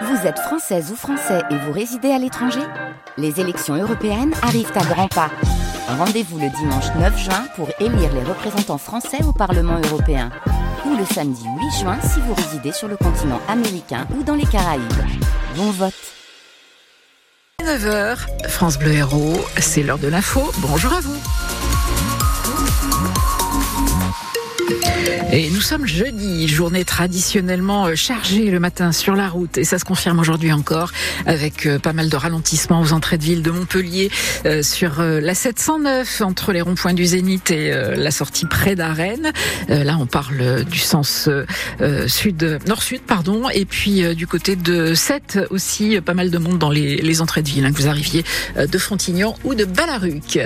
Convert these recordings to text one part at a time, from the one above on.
Vous êtes française ou français et vous résidez à l'étranger Les élections européennes arrivent à grands pas. Rendez-vous le dimanche 9 juin pour élire les représentants français au Parlement européen. Ou le samedi 8 juin si vous résidez sur le continent américain ou dans les Caraïbes. Bon vote 9h, France Bleu Héros, c'est l'heure de l'info. Bonjour à vous. Et nous sommes jeudi, journée traditionnellement euh, chargée le matin sur la route et ça se confirme aujourd'hui encore avec euh, pas mal de ralentissements aux entrées de ville de Montpellier euh, sur la 709 entre les ronds-points du Zénith et la sortie près d'Arène. Là, on parle du sens sud nord-sud pardon et puis du côté de 7 aussi pas mal de monde dans les, entrées de ville hein, que vous arriviez de Frontignan ou de Balaruc.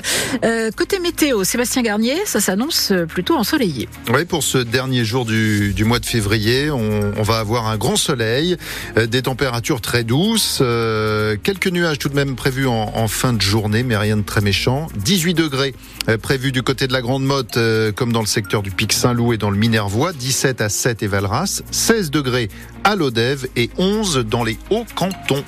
côté météo, Sébastien Garnier, ça s'annonce plutôt ensoleillé. Pour ce dernier jour du, mois de février, on, va avoir un grand soleil, euh, des températures très douces, euh, quelques nuages tout de même prévus en, fin de journée, mais rien de très méchant. 18 degrés euh, prévus du côté de la Grande Motte, comme dans le secteur du Pic Saint-Loup et dans le Minervois, 17 à 7 et Valras, 16 degrés à Lodève et 11 dans les Hauts-Cantons.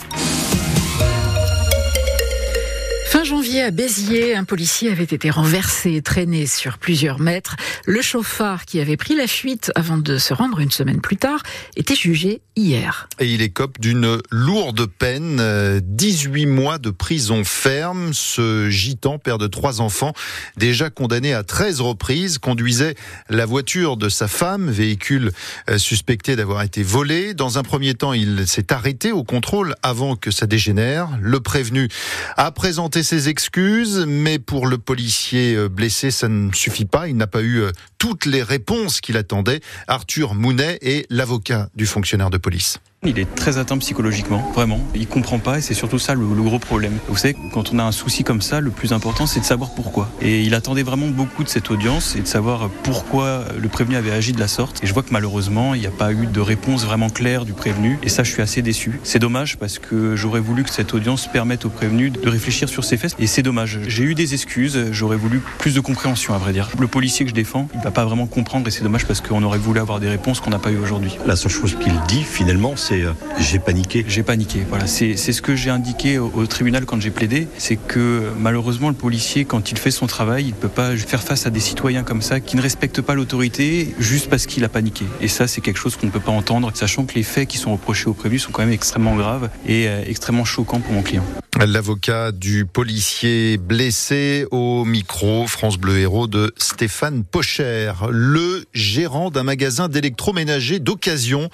Fin janvier, à Béziers, un policier avait été renversé et traîné sur plusieurs mètres. Le chauffard, qui avait pris la fuite avant de se rendre une semaine plus tard, était jugé hier. Et il écope d'une lourde peine, 18 mois de prison ferme. Ce gitan, père de trois enfants, déjà condamné à 13 reprises, conduisait la voiture de sa femme, véhicule euh, suspecté d'avoir été volé. Dans un premier temps, il s'est arrêté au contrôle avant que ça dégénère. Le prévenu a présenté ses excuses, mais pour le policier euh, blessé, ça ne suffit pas. Il n'a pas eu euh, toutes les réponses qu'il attendait. Arthur Mounet est l'avocat du fonctionnaire de police. Il est très atteint psychologiquement, vraiment. Il comprend pas et c'est surtout ça le, gros problème. Vous savez, quand on a un souci comme ça, le plus important c'est de savoir pourquoi. Et il attendait vraiment beaucoup de cette audience et de savoir pourquoi le prévenu avait agi de la sorte. Et je vois que malheureusement, il n'y a pas eu de réponse vraiment claire du prévenu. Et ça, je suis assez déçu. C'est dommage parce que j'aurais voulu que cette audience permette au prévenu de réfléchir sur ses faits. Et c'est dommage. J'ai eu des excuses. J'aurais voulu plus de compréhension, à vrai dire. Le policier que je défends, il va pas vraiment comprendre et c'est dommage parce qu'on aurait voulu avoir des réponses qu'on n'a pas eu aujourd'hui. La seule chose qu'il dit finalement, c'est euh, j'ai paniqué. J'ai paniqué. Voilà, c'est ce que j'ai indiqué au, tribunal quand j'ai plaidé, c'est que malheureusement le policier, quand il fait son travail, il ne peut pas faire face à des citoyens comme ça qui ne respectent pas l'autorité juste parce qu'il a paniqué. Et ça, c'est quelque chose qu'on ne peut pas entendre, sachant que les faits qui sont reprochés au prévenu sont quand même extrêmement graves et euh, extrêmement choquants pour mon client. L'avocat du policier blessé au micro France Bleu Héros de Stéphane Pocher, le gérant d'un magasin d'électroménager d'occasion,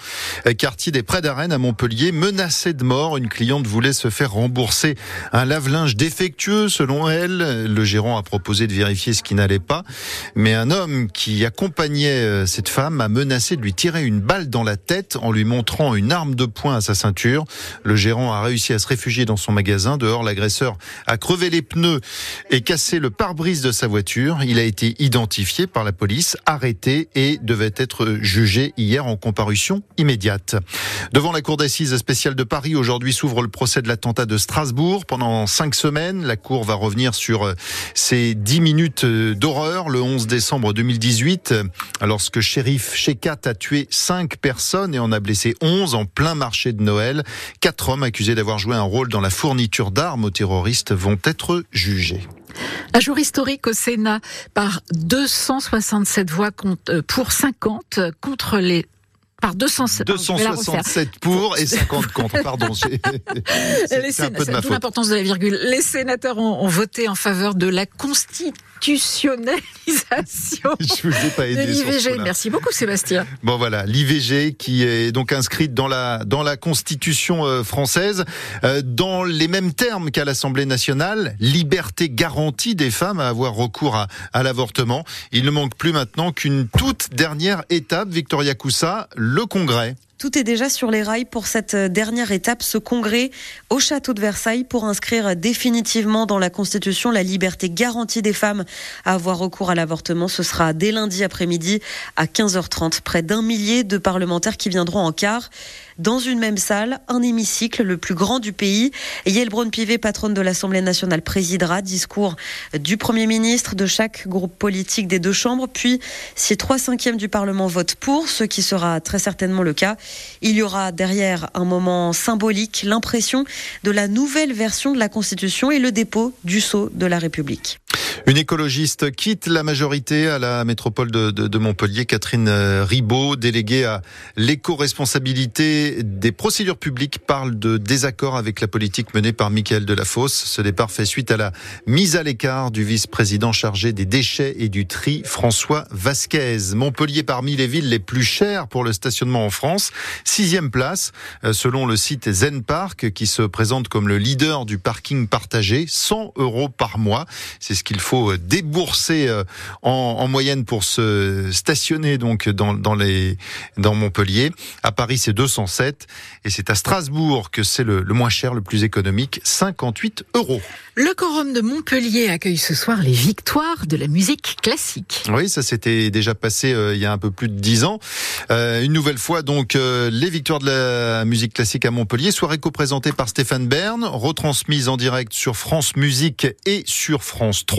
quartier des Prés d'Arène à Montpellier, menacé de mort. Une cliente voulait se faire rembourser un lave-linge défectueux selon elle. Le gérant a proposé de vérifier ce qui n'allait pas, mais un homme qui accompagnait euh, cette femme a menacé de lui tirer une balle dans la tête en lui montrant une arme de poing à sa ceinture. Le gérant a réussi à se réfugier dans son magasin. Dehors, l'agresseur a crevé les pneus et cassé le pare-brise de sa voiture. Il a été identifié par la police, arrêté et devait être jugé hier en comparution immédiate. Devant la cour d'assises spéciale de Paris, aujourd'hui s'ouvre le procès de l'attentat de Strasbourg. Pendant cinq semaines, la cour va revenir sur ces dix minutes d'horreur le 11 décembre 2018, lorsque shérif Shekat a tué cinq personnes et en a blessé onze en plein marché de Noël. Quatre hommes accusés d'avoir joué un rôle dans la fourniture d'armes aux terroristes vont être jugés. Un jour historique au Sénat par 267 voix euh, pour 50 contre les par 267 pour et 50 contre. Pardon, c'est un peu de ma faute. l'importance de la virgule. Les sénateurs ont, voté en faveur de la constitutionnalisation Je vous ai pas aidé de l'IVG. Merci beaucoup, Sébastien. Bon voilà, l'IVG qui est donc inscrite dans la dans la Constitution euh, française euh, dans les mêmes termes qu'à l'Assemblée nationale, liberté garantie des femmes à avoir recours à, à l'avortement. Il ne manque plus maintenant qu'une toute dernière étape, Victoria Coussa, le Congrès. Tout est déjà sur les rails pour cette dernière étape, ce congrès au château de Versailles pour inscrire définitivement dans la Constitution la liberté garantie des femmes à avoir recours à l'avortement. Ce sera dès lundi après-midi à 15h30. Près d'un millier de parlementaires qui viendront en quart dans une même salle, un hémicycle le plus grand du pays. Yael Braun-Pivet, patronne de l'Assemblée nationale, présidera discours du Premier ministre de chaque groupe politique des deux chambres. Puis, si trois cinquièmes du Parlement votent pour, ce qui sera très certainement le cas, Il y aura derrière un moment symbolique, l'impression de la nouvelle version de la Constitution et le dépôt du sceau de la République. Une écologiste quitte la majorité à la métropole de, Montpellier. Catherine euh, Ribaud, déléguée à l'éco-responsabilité des procédures publiques, parle de désaccord avec la politique menée par Michael Delafosse. Ce départ fait suite à la mise à l'écart du vice-président chargé des déchets et du tri, François Vasquez. Montpellier parmi les villes les plus chères pour le stationnement en France. Sixième place, euh, selon le site Zen Park, qui se présente comme le leader du parking partagé. 100 euros par mois. C'est ce qu'il faut euh, débourser euh, en, en, moyenne pour se stationner donc dans, dans, les, dans Montpellier. À Paris, c'est 207 et c'est à Strasbourg que c'est le, le moins cher, le plus économique, 58 euros. Le Corum de Montpellier accueille ce soir les victoires de la musique classique. Oui, ça s'était déjà passé euh, il y a un peu plus de dix ans. Euh, une nouvelle fois, donc, euh, les victoires de la musique classique à Montpellier, soirée co-présentée par Stéphane Bern, retransmise en direct sur France Musique et sur France 3.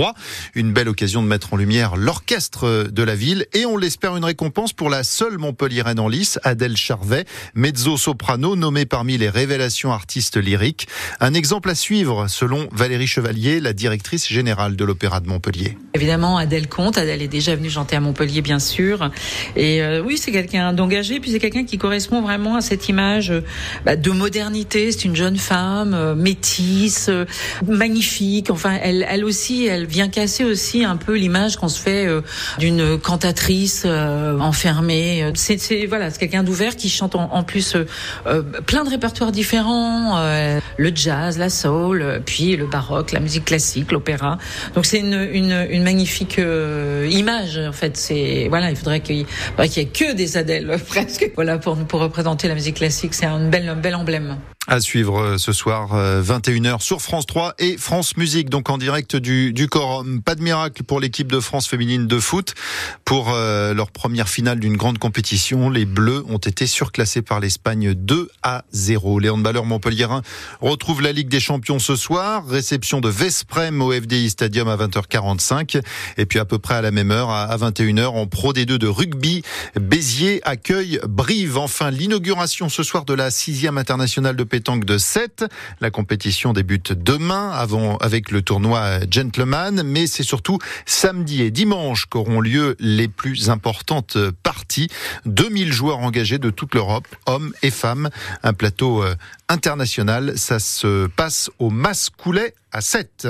Une belle occasion de mettre en lumière l'orchestre de la ville et on l'espère une récompense pour la seule Montpellieraine en lice, Adèle Charvet, mezzo-soprano nommée parmi les révélations artistes lyriques. Un exemple à suivre selon Valérie Chevalier, la directrice générale de l'Opéra de Montpellier. Évidemment, Adèle Comte. Adèle est déjà venue chanter à Montpellier, bien sûr. Et euh, oui, c'est quelqu'un d'engagé, puis c'est quelqu'un qui correspond vraiment à cette image bah, de modernité. C'est une jeune femme euh, métisse, euh, magnifique. Enfin, elle, elle aussi, elle vient casser aussi un peu l'image qu'on se fait euh, d'une cantatrice euh, enfermée. C'est voilà, c'est quelqu'un d'ouvert qui chante en, plus plein de répertoires différents, le jazz, la soul, puis le baroque la musique classique, l'opéra. Donc c'est une, une, une, magnifique euh, image en fait. C'est voilà, il faudrait qu'il qu y ait que des Adèles presque. Voilà pour pour représenter la musique classique, c'est un bel un bel emblème. À suivre euh, ce soir, 21h euh, sur France 3 et France Musique, donc en direct du, du Corum. Pas de miracle pour l'équipe de France féminine de foot. Pour euh, leur première finale d'une grande compétition, les Bleus ont été surclassés par l'Espagne 2 à 0. Les handballeurs montpelliérains retrouvent la Ligue des Champions ce soir. Réception de Vesprem au FDI Stadium à 20h45. Et puis à peu près à la même heure, à 21h, en Pro D2 de rugby, Béziers accueille Brive. Enfin, l'inauguration ce soir de la sixième internationale de pétanque de 7. La compétition débute demain avant, avec le tournoi Gentleman, mais c'est surtout samedi et dimanche qu'auront lieu les plus importantes parties. 2000 joueurs engagés de toute l'Europe, hommes et femmes. Un plateau international. Ça se passe au Mascoulet à 7.